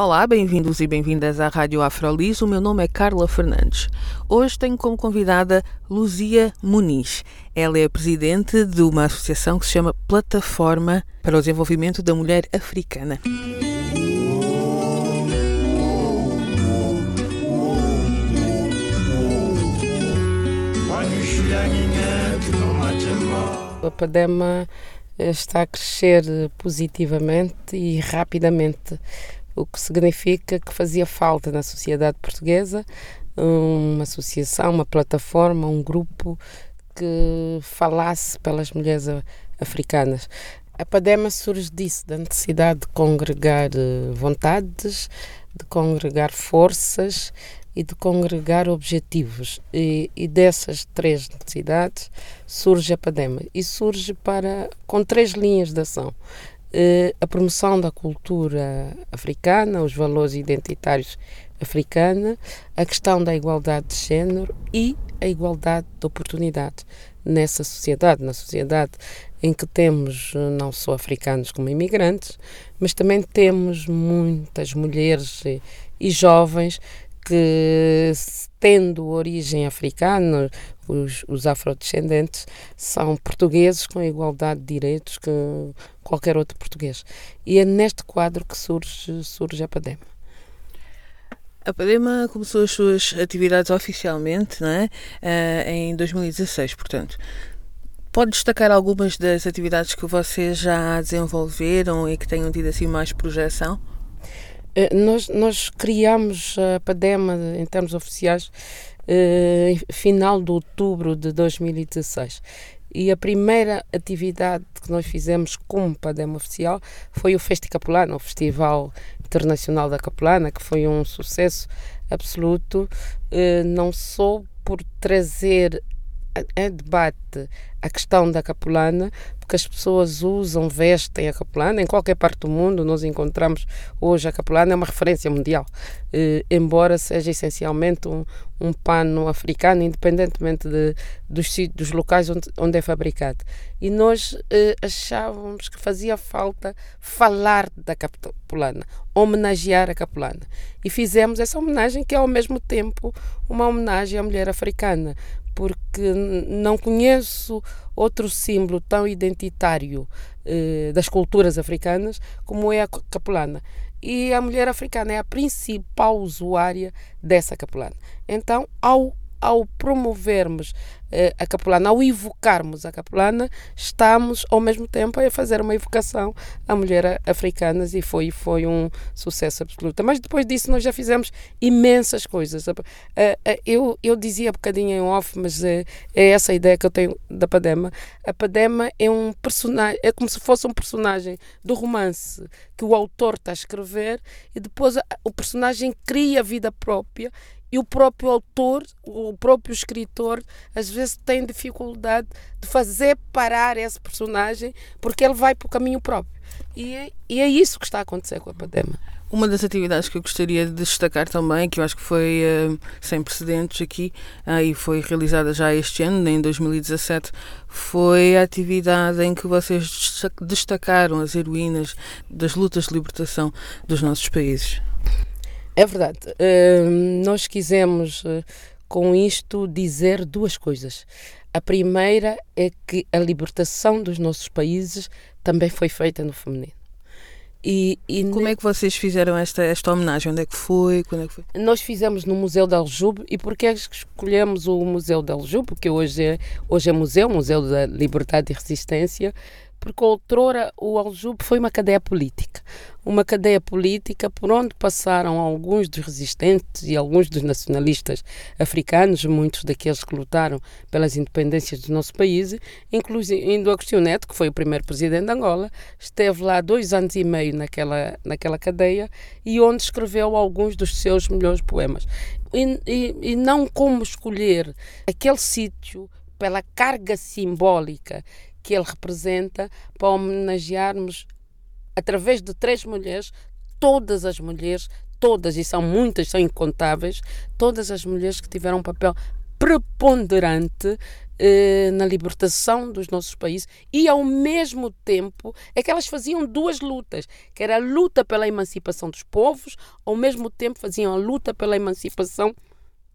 Olá, bem-vindos e bem-vindas à Rádio Afrolis. O meu nome é Carla Fernandes. Hoje tenho como convidada Luzia Muniz. Ela é presidente de uma associação que se chama Plataforma para o Desenvolvimento da Mulher Africana. A Padema está a crescer positivamente e rapidamente, o que significa que fazia falta na sociedade portuguesa uma associação, uma plataforma, um grupo que falasse pelas mulheres africanas. A Padema surge disso, da necessidade de congregar eh, vontades, de congregar forças e de congregar objetivos. E, e, dessas três necessidades surge a Padema. E surge para, com três linhas de ação. Eh, a promoção da cultura africana, os valores identitários africana, a questão da igualdade de género e a igualdade de oportunidades nessa sociedade, na sociedade em que temos eh, não só africanos como imigrantes, mas também temos muitas mulheres e, e jovens que, tendo origem africana, os, os afrodescendentes são portugueses com igualdade de direitos que qualquer outro português. E é neste quadro que surge, surge a PADEM. A Padema começou as suas atividades oficialmente não é? Uh, em 2016, portanto. Pode destacar algumas das atividades que vocês já desenvolveram e que tenham tido assim mais projeção? Uh, nós, nós criamos a Padema em termos oficiais uh, final de outubro de 2016 e a primeira atividade que nós fizemos como Padema Oficial foi o Festicapulano, o Festival Internacional da Capelana, que foi um sucesso absoluto, eh, não só por trazer a debate a questão da capulana, porque as pessoas usam, vestem a capulana. Em qualquer parte do mundo, nós encontramos hoje a capulana, é uma referência mundial, eh, embora seja essencialmente um, um pano africano, independentemente de, dos, dos locais onde, onde é fabricado. E nós eh, achávamos que fazia falta falar da capulana, homenagear a capulana. E fizemos essa homenagem, que é ao mesmo tempo uma homenagem à mulher africana porque não conheço outro símbolo tão identitário eh, das culturas africanas como é a capelana. E a mulher africana é a principal usuária dessa capelana. Então, ao ao promovermos eh, a capelana, ao evocarmos a capelana, estamos ao mesmo tempo a fazer uma evocação a mulheres africanas e foi, foi um sucesso absoluto. Mas depois disso nós já fizemos imensas coisas. Eu, eu dizia um bocadinho em off, mas é, é essa a ideia que eu tenho da Padema. A Padema é um personagem, é como se fosse um personagem do romance que o autor está a escrever e depois o personagem cria vida própria e o próprio autor, o próprio escritor, às vezes tem dificuldade de fazer parar esse personagem porque ele vai para o caminho próprio. E é, e é isso que está a acontecer com a Padema. Uma das atividades que eu gostaria de destacar também, que eu acho que foi uh, sem precedentes aqui uh, e foi realizada já este ano, em 2017, foi a atividade em que vocês destacaram as heroínas das lutas de libertação dos nossos países. É verdade. Uh, nós quisemos, uh, com isto, dizer duas coisas. A primeira é que a libertação dos nossos países também foi feita no feminino. E, e Como é que vocês fizeram esta, esta homenagem? Onde é que foi? Quando é que foi? Nós fizemos no Museu de Aljube. E porquê é que escolhemos o Museu de Aljube? Porque hoje é, hoje é museu, Museu da Liberdade e Resistência porque outrora o Aljube foi uma cadeia política. Uma cadeia política por onde passaram alguns dos resistentes e alguns dos nacionalistas africanos, muitos daqueles que lutaram pelas independências do nosso país, incluindo Agostinho Neto, que foi o primeiro presidente de Angola, esteve lá dois anos e meio naquela, naquela cadeia e onde escreveu alguns dos seus melhores poemas. E, e, e não como escolher aquele sítio pela carga simbólica que ele representa, para homenagearmos, através de três mulheres, todas as mulheres, todas, e são muitas, são incontáveis, todas as mulheres que tiveram um papel preponderante eh, na libertação dos nossos países e ao mesmo tempo é que elas faziam duas lutas, que era a luta pela emancipação dos povos, ao mesmo tempo faziam a luta pela emancipação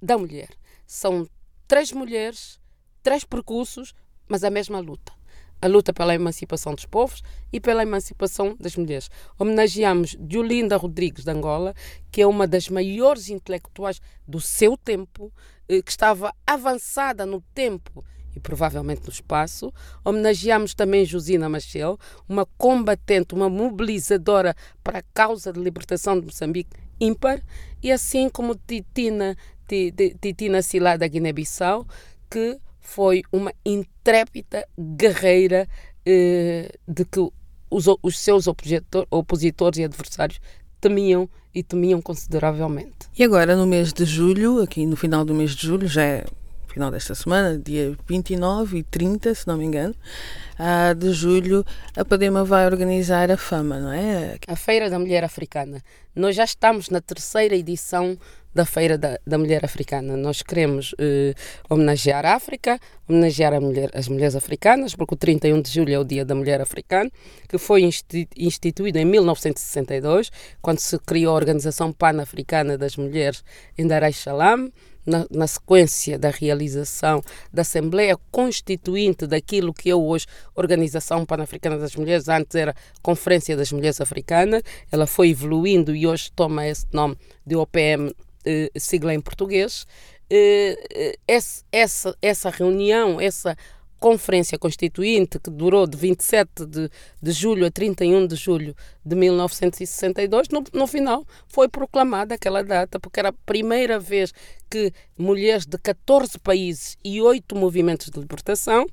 da mulher. São três mulheres, três percursos, mas a mesma luta a luta pela emancipação dos povos e pela emancipação das mulheres. Homenageamos Diolinda Rodrigues de Angola, que é uma das maiores intelectuais do seu tempo, eh, que estava avançada no tempo e provavelmente no espaço. Homenageamos também Josina Machel, uma combatente, uma mobilizadora para a causa de libertação de Moçambique ímpar, e assim como Titina, Titina Silá da Guiné-Bissau, que foi uma intrépida guerreira eh, de que os, os seus opositor, opositores e adversários temiam e temiam consideravelmente. E agora, no mês de julho, aqui no final do mês de julho, já é final desta semana, dia 29 e 30, se não me engano, de julho, a Padema vai organizar a Fama, não é? A Feira da Mulher Africana. Nós já estamos na terceira edição da Feira da, da Mulher Africana. Nós queremos eh, homenagear a África, homenagear a mulher, as mulheres africanas, porque o 31 de julho é o Dia da Mulher Africana, que foi instituído em 1962, quando se criou a Organização Pan-Africana das Mulheres em Dar es Salaam na, na, sequência da realização da Assembleia Constituinte daquilo que é hoje Organização Pan-Africana das Mulheres, antes era Conferência das Mulheres Africanas, ela foi evoluindo e hoje toma esse nome de OPM, eh, sigla em português. Eh, eh, essa, essa reunião, essa Conferência Constituinte, que durou de 27 de, de julho a 31 de julho de 1962, no, no final foi proclamada aquela data, porque era a primeira vez que mulheres de 14 países e oito movimentos de libertação,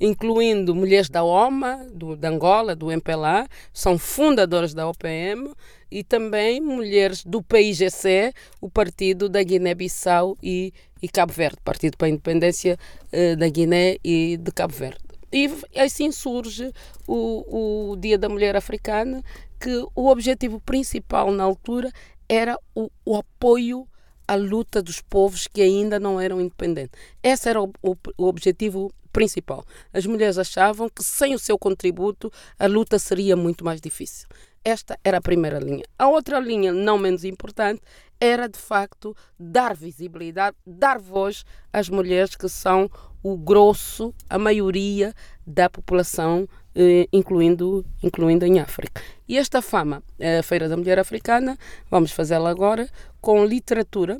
incluindo mulheres da OMA, do, da Angola, do MPLA, são fundadoras da OPM, e também mulheres do PIGC, o partido da Guiné-Bissau e, e, Cabo Verde, Partido para a Independência uh, da Guiné e de Cabo Verde. E assim surge o, o Dia da Mulher Africana, que o objetivo principal na altura era o, o apoio à luta dos povos que ainda não eram independentes. Esse era o, o, o objetivo principal. As mulheres achavam que sem o seu contributo a luta seria muito mais difícil. Esta era a primeira linha. A outra linha, não menos importante, era de facto dar visibilidade, dar voz às mulheres que são o grosso, a maioria da população, eh, incluindo, incluindo em África. E esta fama, a Feira da Mulher Africana, vamos fazê-la agora com literatura,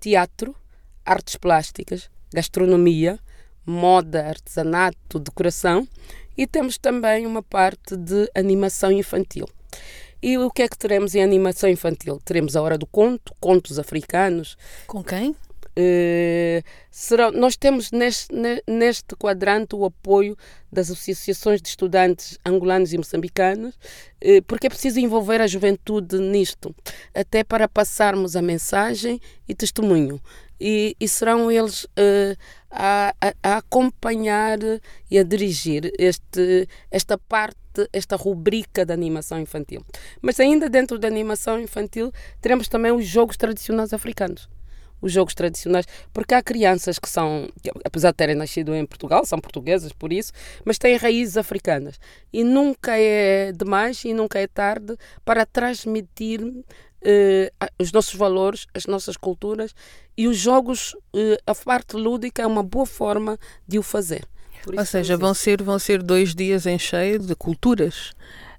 teatro, artes plásticas, gastronomia, moda, artesanato, decoração e temos também uma parte de animação infantil. E o que é que teremos em animação infantil? Teremos a Hora do Conto, contos africanos. Com quem? Uh, serão, nós temos neste, neste quadrante o apoio das associações de estudantes angolanos e moçambicanos, uh, porque é preciso envolver a juventude nisto, até para passarmos a mensagem e testemunho. E, e serão eles uh, a, a, acompanhar e a dirigir este, esta parte esta rubrica de animação infantil. Mas ainda dentro da animação infantil, teremos também os jogos tradicionais africanos. Os jogos tradicionais, porque há crianças que são, apesar de terem nascido em Portugal, são portuguesas por isso, mas têm raízes africanas. E nunca é demais e nunca é tarde para transmitir Uh, os nossos valores, as nossas culturas e os jogos, uh, a parte lúdica é uma boa forma de o fazer. Ou seja, vão ser, vão ser dois dias em cheio de culturas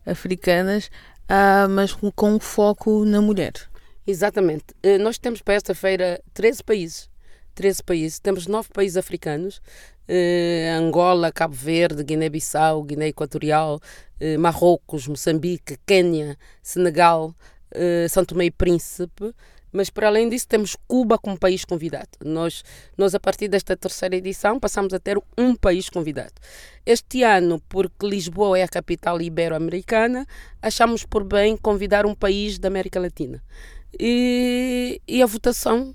africanas, ah, mas com, com foco na mulher. Exatamente. Eh, nós temos para esta feira 13 países. 13 países. Temos nove países africanos: eh, Angola, Cabo Verde, Guiné-Bissau, Guiné Equatorial, eh, Marrocos, Moçambique, Quênia, Senegal, eh, São Tomé e Príncipe. Mas para além disso, temos Cuba como país convidado. Nós, nós, a partir desta terceira edição, passamos a ter um país convidado. Este ano, porque Lisboa é a capital ibero-americana, achamos por bem convidar um país da América Latina. E, e a votação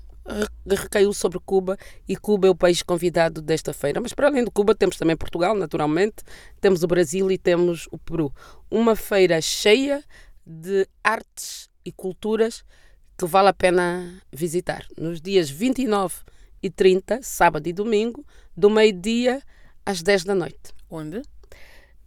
recaiu sobre Cuba e Cuba é o país convidado desta feira. Mas para além de Cuba, temos também Portugal, naturalmente, temos o Brasil e temos o Peru. Uma feira cheia de artes e culturas que vale a pena visitar. Nos dias 29 e 30, sábado e domingo, do meio-dia às 10 da noite. Onde?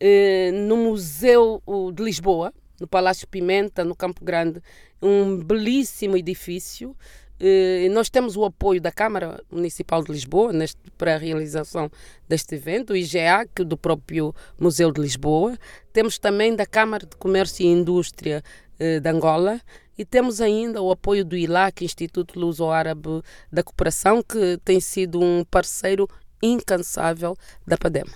Eh, no Museu de Lisboa, no Palácio Pimenta, no Campo Grande, um belíssimo edifício. Eh, nós temos o apoio da Câmara Municipal de Lisboa neste, para a realização deste evento, o IGA, que do próprio Museu de Lisboa. Temos também da Câmara de Comércio e Indústria eh, de Angola. E temos ainda o apoio do ILAC, Instituto Luso-Árabe da Cooperação, que tem sido um parceiro incansável da PADEMA.